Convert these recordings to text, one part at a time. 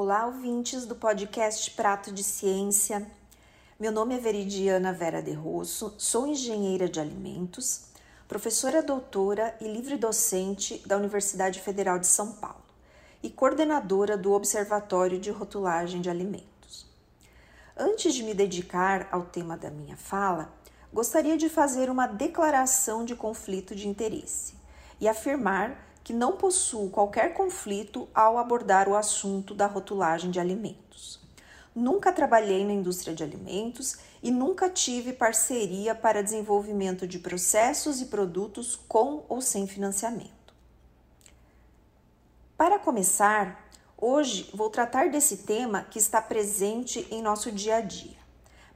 Olá, ouvintes do podcast Prato de Ciência. Meu nome é Veridiana Vera de Rosso, sou engenheira de alimentos, professora doutora e livre docente da Universidade Federal de São Paulo e coordenadora do Observatório de Rotulagem de Alimentos. Antes de me dedicar ao tema da minha fala, gostaria de fazer uma declaração de conflito de interesse e afirmar que não possuo qualquer conflito ao abordar o assunto da rotulagem de alimentos. Nunca trabalhei na indústria de alimentos e nunca tive parceria para desenvolvimento de processos e produtos com ou sem financiamento. Para começar, hoje vou tratar desse tema que está presente em nosso dia a dia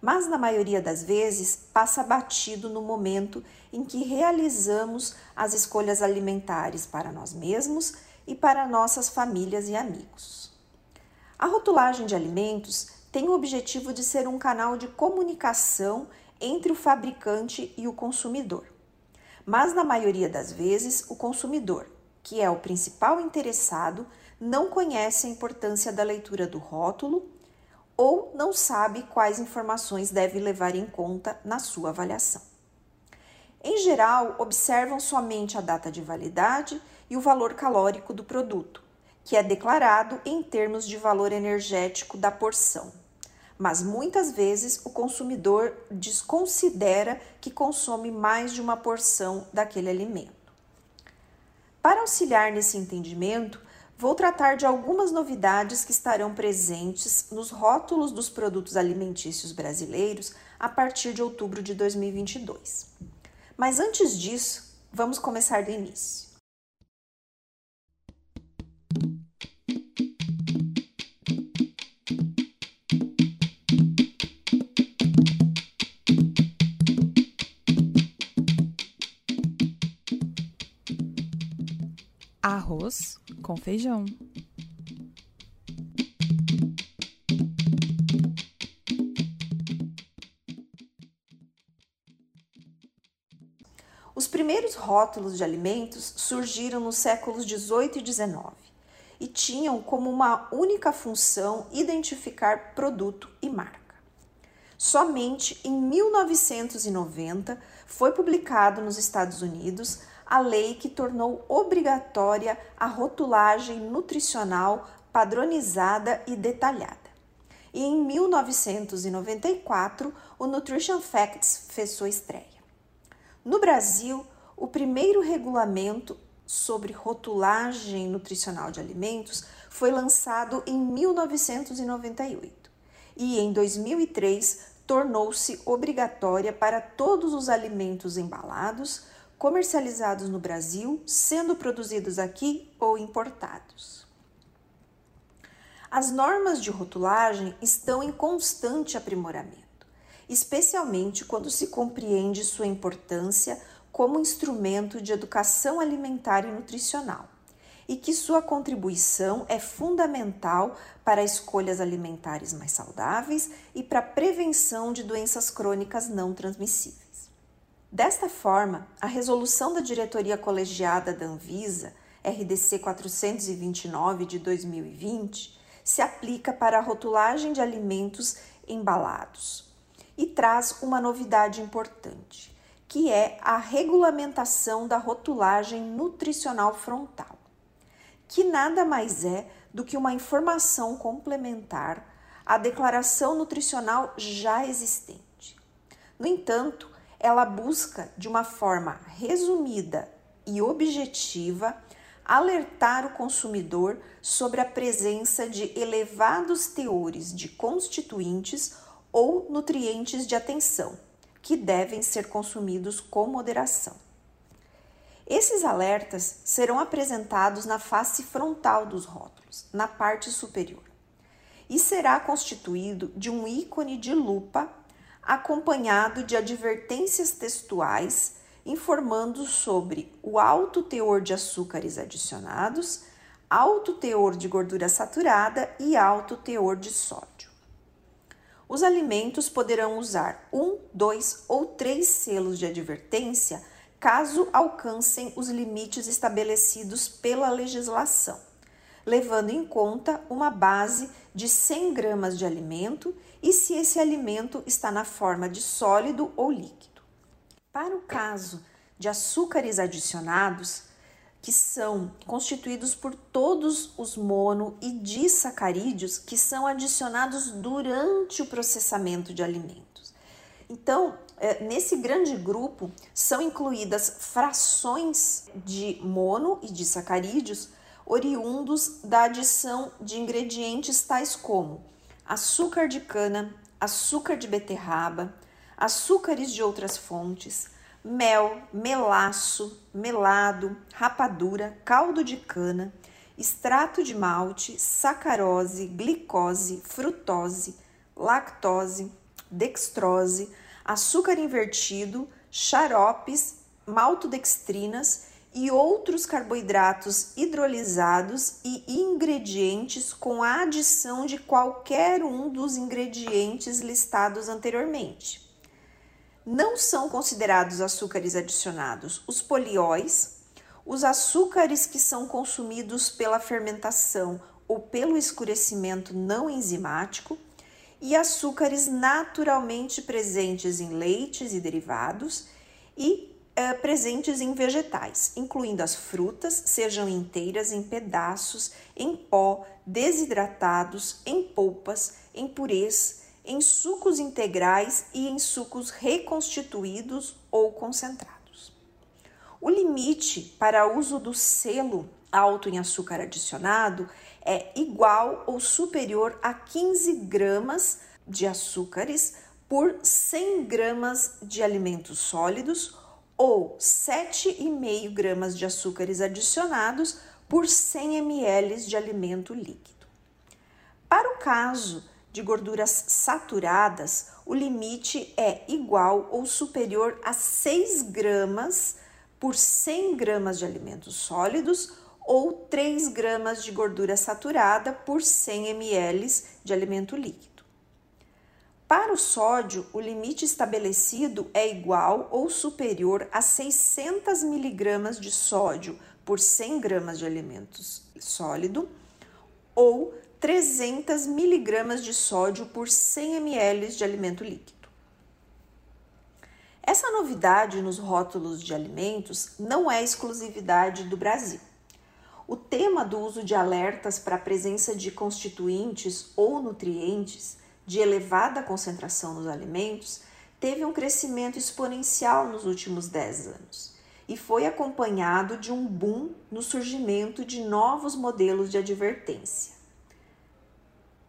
mas na maioria das vezes passa batido no momento em que realizamos as escolhas alimentares para nós mesmos e para nossas famílias e amigos. A rotulagem de alimentos tem o objetivo de ser um canal de comunicação entre o fabricante e o consumidor. Mas na maioria das vezes, o consumidor, que é o principal interessado, não conhece a importância da leitura do rótulo ou não sabe quais informações deve levar em conta na sua avaliação. Em geral, observam somente a data de validade e o valor calórico do produto, que é declarado em termos de valor energético da porção. Mas muitas vezes o consumidor desconsidera que consome mais de uma porção daquele alimento. Para auxiliar nesse entendimento, vou tratar de algumas novidades que estarão presentes nos rótulos dos produtos alimentícios brasileiros a partir de outubro de 2022. Mas antes disso, vamos começar do início. Arroz com feijão. Os primeiros rótulos de alimentos surgiram nos séculos 18 e 19 e tinham como uma única função identificar produto e marca. Somente em 1990 foi publicado nos Estados Unidos a lei que tornou obrigatória a rotulagem nutricional padronizada e detalhada. E em 1994, o Nutrition Facts fez sua estreia. No Brasil, o primeiro regulamento sobre rotulagem nutricional de alimentos foi lançado em 1998 e em 2003 tornou-se obrigatória para todos os alimentos embalados, comercializados no Brasil, sendo produzidos aqui ou importados. As normas de rotulagem estão em constante aprimoramento, especialmente quando se compreende sua importância como instrumento de educação alimentar e nutricional, e que sua contribuição é fundamental para escolhas alimentares mais saudáveis e para a prevenção de doenças crônicas não transmissíveis. Desta forma, a resolução da diretoria colegiada da Anvisa, RDC 429 de 2020, se aplica para a rotulagem de alimentos embalados e traz uma novidade importante, que é a regulamentação da rotulagem nutricional frontal, que nada mais é do que uma informação complementar à declaração nutricional já existente. No entanto, ela busca, de uma forma resumida e objetiva, alertar o consumidor sobre a presença de elevados teores de constituintes ou nutrientes de atenção, que devem ser consumidos com moderação. Esses alertas serão apresentados na face frontal dos rótulos, na parte superior, e será constituído de um ícone de lupa acompanhado de advertências textuais informando sobre o alto teor de açúcares adicionados, alto teor de gordura saturada e alto teor de sódio. Os alimentos poderão usar um, dois ou três selos de advertência caso alcancem os limites estabelecidos pela legislação, levando em conta uma base de 100 gramas de alimento e se esse alimento está na forma de sólido ou líquido. Para o caso de açúcares adicionados, que são constituídos por todos os mono e disacarídeos que são adicionados durante o processamento de alimentos. Então, é, nesse grande grupo são incluídas frações de mono e disacarídeos oriundos da adição de ingredientes tais como açúcar de cana, açúcar de beterraba, açúcares de outras fontes, mel, melaço, melado, rapadura, caldo de cana, extrato de malte, sacarose, glicose, frutose, lactose, dextrose, açúcar invertido, xaropes, maltodextrinas e outros carboidratos hidrolisados e ingredientes com a adição de qualquer um dos ingredientes listados anteriormente. Não são considerados açúcares adicionados os polióis, os açúcares que são consumidos pela fermentação ou pelo escurecimento não enzimático e açúcares naturalmente presentes em leites e derivados e é, presentes em vegetais, incluindo as frutas, sejam inteiras, em pedaços, em pó, desidratados, em polpas, em purês, em sucos integrais e em sucos reconstituídos ou concentrados. O limite para uso do selo alto em açúcar adicionado é igual ou superior a 15 gramas de açúcares por 100 gramas de alimentos sólidos ou 7,5 gramas de açúcares adicionados por 100 ml de alimento líquido. Para o caso de gorduras saturadas, o limite é igual ou superior a 6 gramas por 100 gramas de alimentos sólidos ou 3 gramas de gordura saturada por 100 ml de alimento líquido. Para o sódio, o limite estabelecido é igual ou superior a 600 mg de sódio por 100 gramas de alimentos sólido ou 300 mg de sódio por 100 ml de alimento líquido. Essa novidade nos rótulos de alimentos não é exclusividade do Brasil. O tema do uso de alertas para a presença de constituintes ou nutrientes de elevada concentração nos alimentos teve um crescimento exponencial nos últimos 10 anos e foi acompanhado de um boom no surgimento de novos modelos de advertência.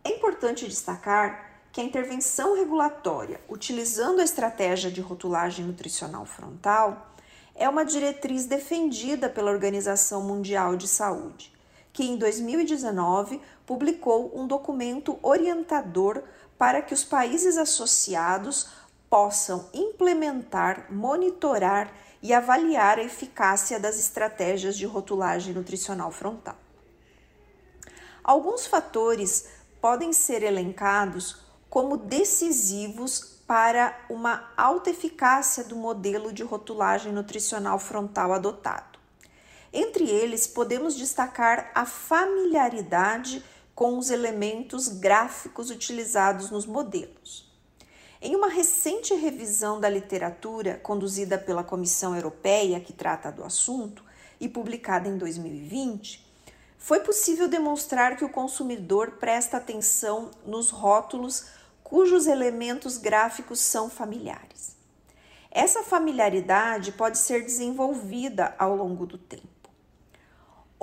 É importante destacar que a intervenção regulatória, utilizando a estratégia de rotulagem nutricional frontal, é uma diretriz defendida pela Organização Mundial de Saúde, que em 2019 publicou um documento orientador para que os países associados possam implementar, monitorar e avaliar a eficácia das estratégias de rotulagem nutricional frontal. Alguns fatores podem ser elencados como decisivos para uma alta eficácia do modelo de rotulagem nutricional frontal adotado. Entre eles, podemos destacar a familiaridade com os elementos gráficos utilizados nos modelos. Em uma recente revisão da literatura conduzida pela Comissão Europeia que trata do assunto e publicada em 2020, foi possível demonstrar que o consumidor presta atenção nos rótulos cujos elementos gráficos são familiares. Essa familiaridade pode ser desenvolvida ao longo do tempo.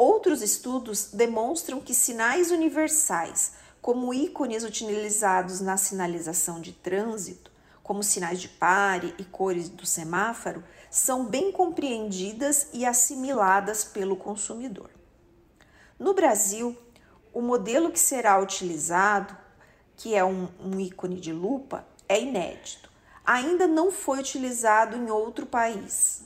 Outros estudos demonstram que sinais universais, como ícones utilizados na sinalização de trânsito, como sinais de pare e cores do semáforo, são bem compreendidas e assimiladas pelo consumidor. No Brasil, o modelo que será utilizado, que é um, um ícone de lupa, é inédito. Ainda não foi utilizado em outro país,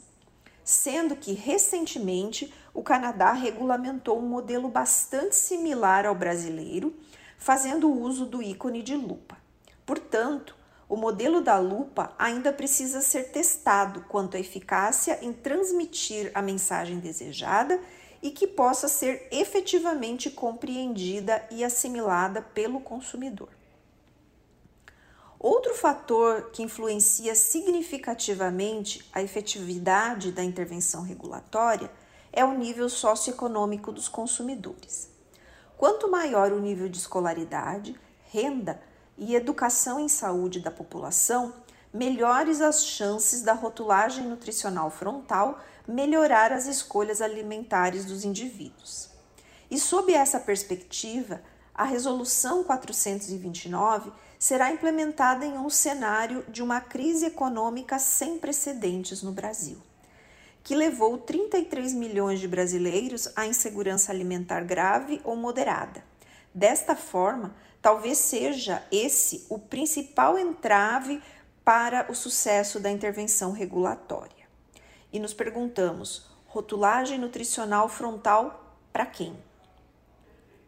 sendo que recentemente o Canadá regulamentou um modelo bastante similar ao brasileiro, fazendo uso do ícone de lupa. Portanto, o modelo da lupa ainda precisa ser testado quanto à eficácia em transmitir a mensagem desejada e que possa ser efetivamente compreendida e assimilada pelo consumidor. Outro fator que influencia significativamente a efetividade da intervenção regulatória é o nível socioeconômico dos consumidores. Quanto maior o nível de escolaridade, renda e educação em saúde da população, melhores as chances da rotulagem nutricional frontal melhorar as escolhas alimentares dos indivíduos. E sob essa perspectiva, a Resolução 429 será implementada em um cenário de uma crise econômica sem precedentes no Brasil, que levou 33 milhões de brasileiros à insegurança alimentar grave ou moderada. Desta forma, talvez seja esse o principal entrave para o sucesso da intervenção regulatória e nos perguntamos: rotulagem nutricional frontal para quem?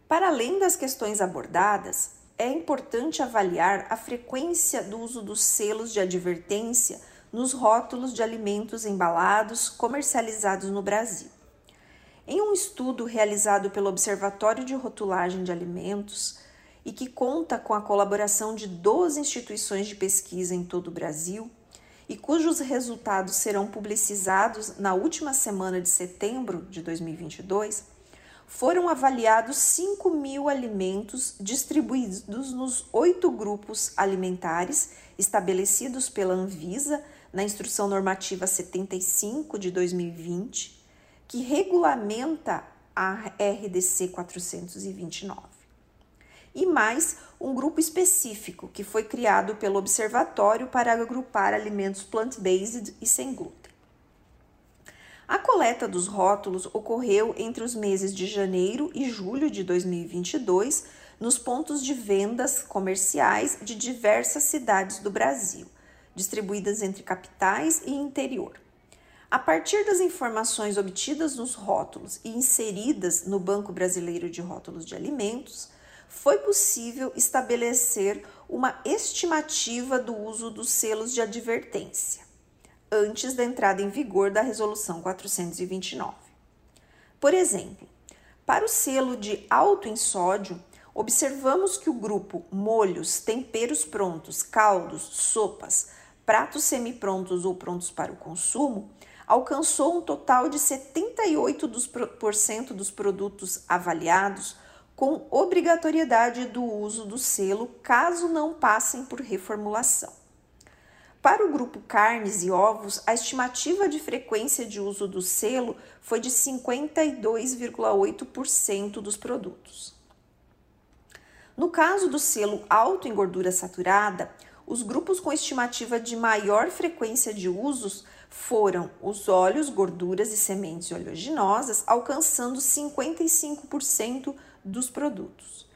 Para além das questões abordadas, é importante avaliar a frequência do uso dos selos de advertência nos rótulos de alimentos embalados comercializados no Brasil. Em um estudo realizado pelo Observatório de Rotulagem de Alimentos e que conta com a colaboração de 12 instituições de pesquisa em todo o Brasil, e cujos resultados serão publicizados na última semana de setembro de 2022, foram avaliados 5 mil alimentos distribuídos nos oito grupos alimentares estabelecidos pela Anvisa na Instrução Normativa 75 de 2020, que regulamenta a RDC 429 e mais um grupo específico que foi criado pelo Observatório para agrupar alimentos plant-based e sem glúten. A coleta dos rótulos ocorreu entre os meses de janeiro e julho de 2022 nos pontos de vendas comerciais de diversas cidades do Brasil, distribuídas entre capitais e interior. A partir das informações obtidas nos rótulos e inseridas no Banco Brasileiro de Rótulos de Alimentos, foi possível estabelecer uma estimativa do uso dos selos de advertência antes da entrada em vigor da Resolução 429. Por exemplo, para o selo de alto em sódio, observamos que o grupo molhos, temperos prontos, caldos, sopas, pratos semi-prontos ou prontos para o consumo alcançou um total de 78% dos produtos avaliados com obrigatoriedade do uso do selo caso não passem por reformulação. Para o grupo carnes e ovos, a estimativa de frequência de uso do selo foi de 52,8% dos produtos. No caso do selo alto em gordura saturada, os grupos com estimativa de maior frequência de usos foram os óleos, gorduras e sementes oleaginosas, alcançando 55% dos produtos.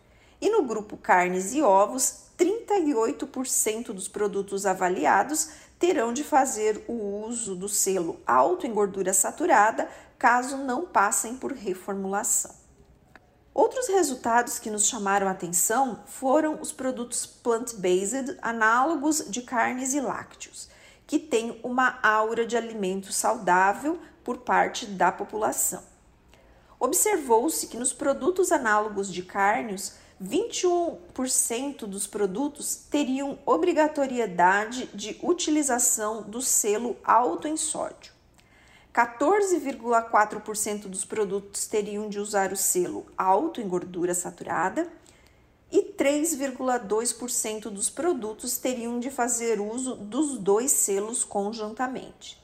E no grupo carnes e ovos, 38% dos produtos avaliados terão de fazer o uso do selo alto em gordura saturada caso não passem por reformulação. Outros resultados que nos chamaram a atenção foram os produtos plant-based análogos de carnes e lácteos, que têm uma aura de alimento saudável por parte da população observou-se que nos produtos análogos de cárnios, 21% dos produtos teriam obrigatoriedade de utilização do selo alto em sódio. 14,4% dos produtos teriam de usar o selo alto em gordura saturada e 3,2% dos produtos teriam de fazer uso dos dois selos conjuntamente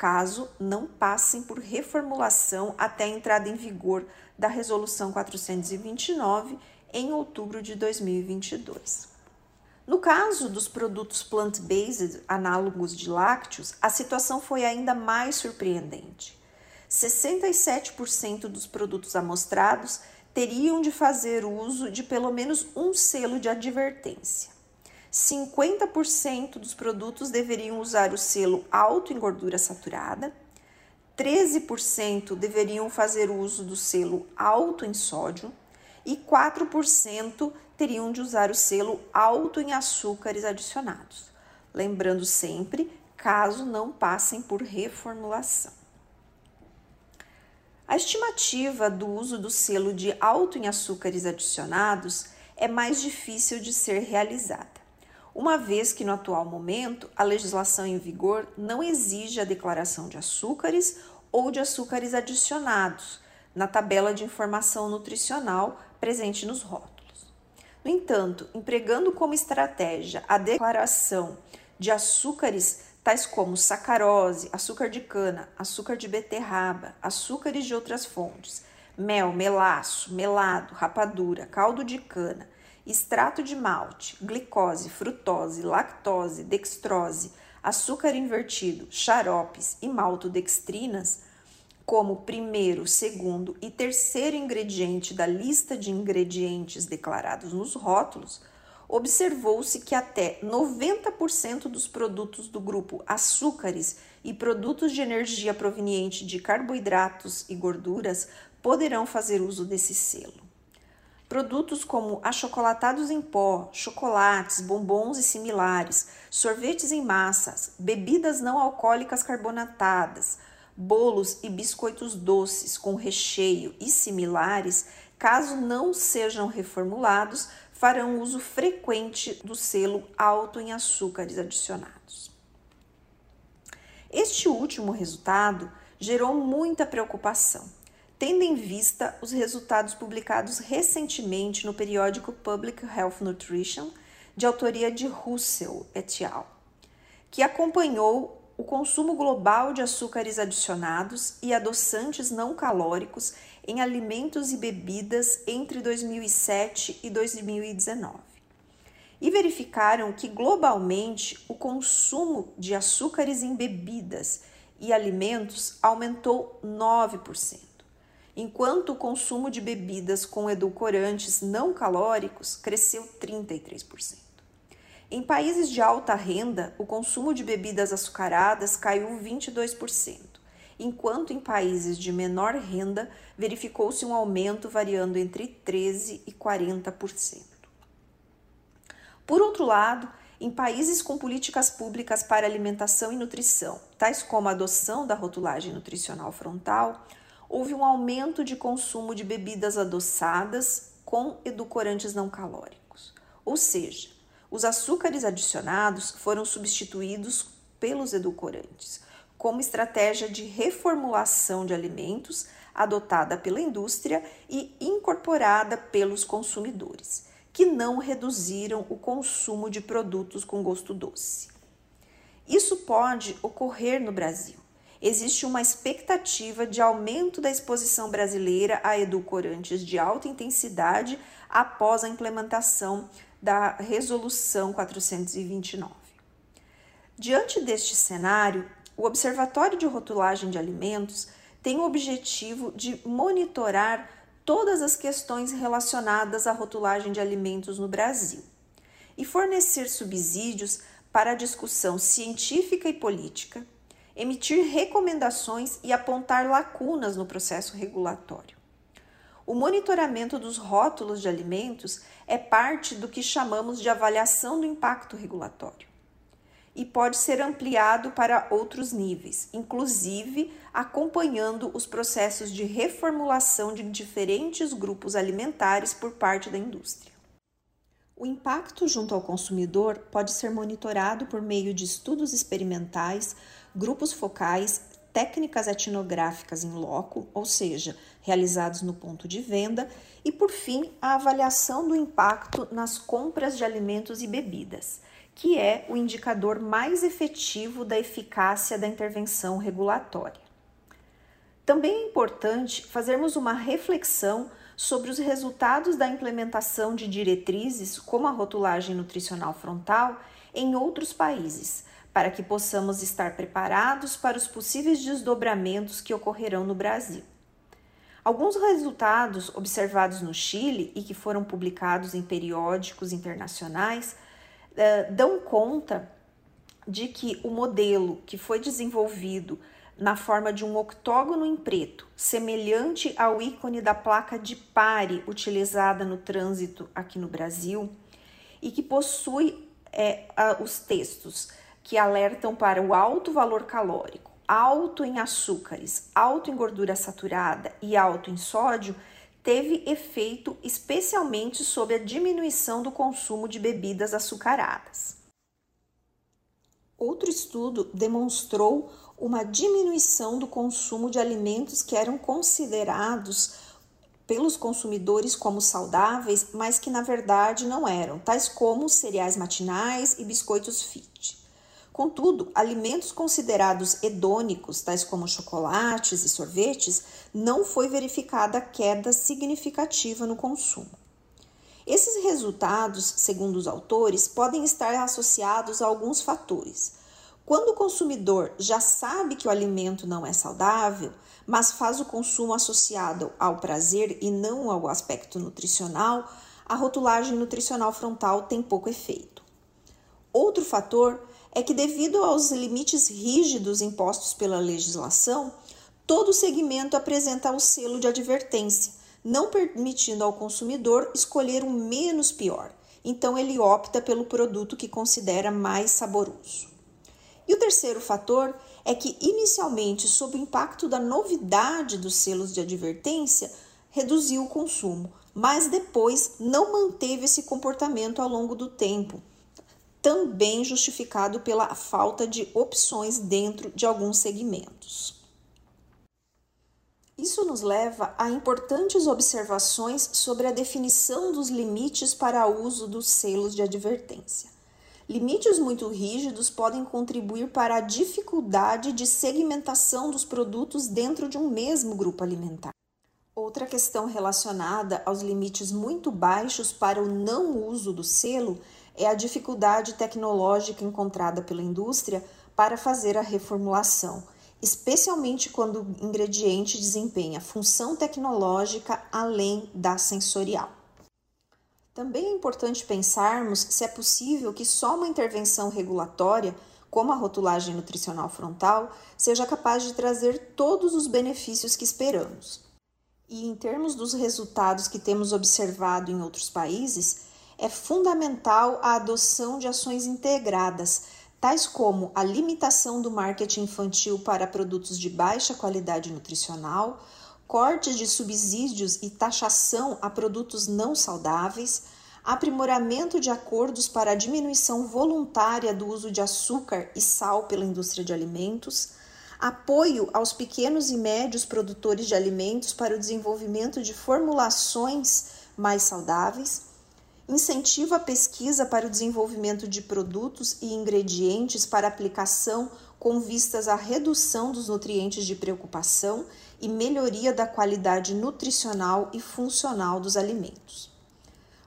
caso não passem por reformulação até a entrada em vigor da Resolução 429 em outubro de 2022. No caso dos produtos plant-based análogos de lácteos, a situação foi ainda mais surpreendente. 67% dos produtos amostrados teriam de fazer uso de pelo menos um selo de advertência. 50% dos produtos deveriam usar o selo alto em gordura saturada, 13% deveriam fazer uso do selo alto em sódio e 4% teriam de usar o selo alto em açúcares adicionados. Lembrando sempre, caso não passem por reformulação. A estimativa do uso do selo de alto em açúcares adicionados é mais difícil de ser realizada, uma vez que no atual momento a legislação em vigor não exige a declaração de açúcares ou de açúcares adicionados na tabela de informação nutricional presente nos rótulos. No entanto, empregando como estratégia a declaração de açúcares tais como sacarose, açúcar de cana, açúcar de beterraba, açúcares de outras fontes, mel, melaço, melado, rapadura, caldo de cana, extrato de malte, glicose, frutose, lactose, dextrose, açúcar invertido, xaropes e maltodextrinas, como primeiro, segundo e terceiro ingrediente da lista de ingredientes declarados nos rótulos, observou-se que até 90% dos produtos do grupo açúcares e produtos de energia proveniente de carboidratos e gorduras poderão fazer uso desse selo. Produtos como achocolatados em pó, chocolates, bombons e similares, sorvetes em massas, bebidas não alcoólicas carbonatadas, bolos e biscoitos doces com recheio e similares, caso não sejam reformulados, farão uso frequente do selo alto em açúcares adicionados. Este último resultado gerou muita preocupação, tendo em vista os resultados publicados recentemente no periódico Public Health Nutrition, de autoria de Russell et al., que acompanhou o consumo global de açúcares adicionados e adoçantes não calóricos em alimentos e bebidas entre 2007 e 2019. E verificaram que globalmente o consumo de açúcares em bebidas e alimentos aumentou 9%, enquanto o consumo de bebidas com edulcorantes não calóricos cresceu 33%. Em países de alta renda, o consumo de bebidas açucaradas caiu 22%, enquanto em países de menor renda verificou-se um aumento variando entre 13% e 40%. Por outro lado, em países com políticas públicas para alimentação e nutrição, tais como a adoção da rotulagem nutricional frontal, houve um aumento de consumo de bebidas adoçadas com edulcorantes não calóricos, ou seja, os açúcares adicionados foram substituídos pelos edulcorantes, como estratégia de reformulação de alimentos adotada pela indústria e incorporada pelos consumidores, que não reduziram o consumo de produtos com gosto doce. Isso pode ocorrer no Brasil. Existe uma expectativa de aumento da exposição brasileira a edulcorantes de alta intensidade após a implementação da Resolução 429. Diante deste cenário, o Observatório de Rotulagem de Alimentos tem o objetivo de monitorar todas as questões relacionadas à rotulagem de alimentos no Brasil e fornecer subsídios para a discussão científica e política, emitir recomendações e apontar lacunas no processo regulatório. O monitoramento dos rótulos de alimentos é parte do que chamamos de avaliação do impacto regulatório e pode ser ampliado para outros níveis, inclusive acompanhando os processos de reformulação de diferentes grupos alimentares por parte da indústria. O impacto junto ao consumidor pode ser monitorado por meio de estudos experimentais, grupos focais técnicas etnográficas em loco, ou seja, realizados no ponto de venda, e por fim, a avaliação do impacto nas compras de alimentos e bebidas, que é o indicador mais efetivo da eficácia da intervenção regulatória. Também é importante fazermos uma reflexão sobre os resultados da implementação de diretrizes como a rotulagem nutricional frontal em outros países para que possamos estar preparados para os possíveis desdobramentos que ocorrerão no Brasil. Alguns resultados observados no Chile e que foram publicados em periódicos internacionais uh, dão conta de que o modelo que foi desenvolvido na forma de um octógono em preto, semelhante ao ícone da placa de pare utilizada no trânsito aqui no Brasil, e que possui é, os textos que alertam para o alto valor calórico, alto em açúcares, alto em gordura saturada e alto em sódio, teve efeito especialmente sobre a diminuição do consumo de bebidas açucaradas. Outro estudo demonstrou uma diminuição do consumo de alimentos que eram considerados pelos consumidores como saudáveis, mas que na verdade não eram, tais como cereais matinais e biscoitos fit. Contudo, alimentos considerados hedônicos, tais como chocolates e sorvetes, não foi verificada queda significativa no consumo. Esses resultados, segundo os autores, podem estar associados a alguns fatores. Quando o consumidor já sabe que o alimento não é saudável, mas faz o consumo associado ao prazer e não ao aspecto nutricional, a rotulagem nutricional frontal tem pouco efeito. Outro fator é que, devido aos limites rígidos impostos pela legislação, todo segmento apresenta o selo de advertência, não permitindo ao consumidor escolher o menos pior. Então, ele opta pelo produto que considera mais saboroso. E o terceiro fator é que, inicialmente, sob o impacto da novidade dos selos de advertência, reduziu o consumo, mas depois não manteve esse comportamento ao longo do tempo, também justificado pela falta de opções dentro de alguns segmentos. Isso nos leva a importantes observações sobre a definição dos limites para o uso dos selos de advertência. Limites muito rígidos podem contribuir para a dificuldade de segmentação dos produtos dentro de um mesmo grupo alimentar. Outra questão relacionada aos limites muito baixos para o não uso do selo é a dificuldade tecnológica encontrada pela indústria para fazer a reformulação, especialmente quando o ingrediente desempenha função tecnológica além da sensorial. Também é importante pensarmos se é possível que só uma intervenção regulatória, como a rotulagem nutricional frontal, seja capaz de trazer todos os benefícios que esperamos. E em termos dos resultados que temos observado em outros países, é fundamental a adoção de ações integradas, tais como a limitação do marketing infantil para produtos de baixa qualidade nutricional, cortes de subsídios e taxação a produtos não saudáveis, aprimoramento de acordos para a diminuição voluntária do uso de açúcar e sal pela indústria de alimentos, apoio aos pequenos e médios produtores de alimentos para o desenvolvimento de formulações mais saudáveis incentiva a pesquisa para o desenvolvimento de produtos e ingredientes para aplicação com vistas à redução dos nutrientes de preocupação e melhoria da qualidade nutricional e funcional dos alimentos.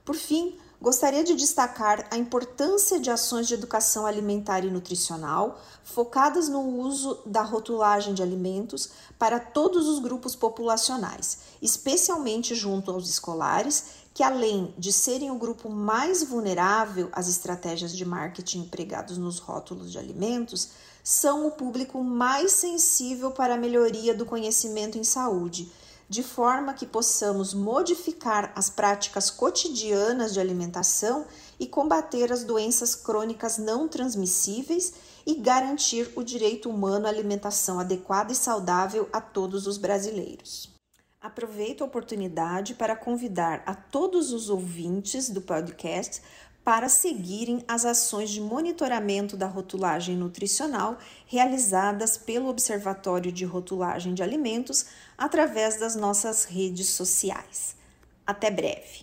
Por fim, gostaria de destacar a importância de ações de educação alimentar e nutricional focadas no uso da rotulagem de alimentos para todos os grupos populacionais, especialmente junto aos escolares que além de serem o grupo mais vulnerável às estratégias de marketing empregados nos rótulos de alimentos, são o público mais sensível para a melhoria do conhecimento em saúde, de forma que possamos modificar as práticas cotidianas de alimentação e combater as doenças crônicas não transmissíveis e garantir o direito humano à alimentação adequada e saudável a todos os brasileiros. Aproveito a oportunidade para convidar a todos os ouvintes do podcast para seguirem as ações de monitoramento da rotulagem nutricional realizadas pelo Observatório de Rotulagem de Alimentos através das nossas redes sociais. Até breve!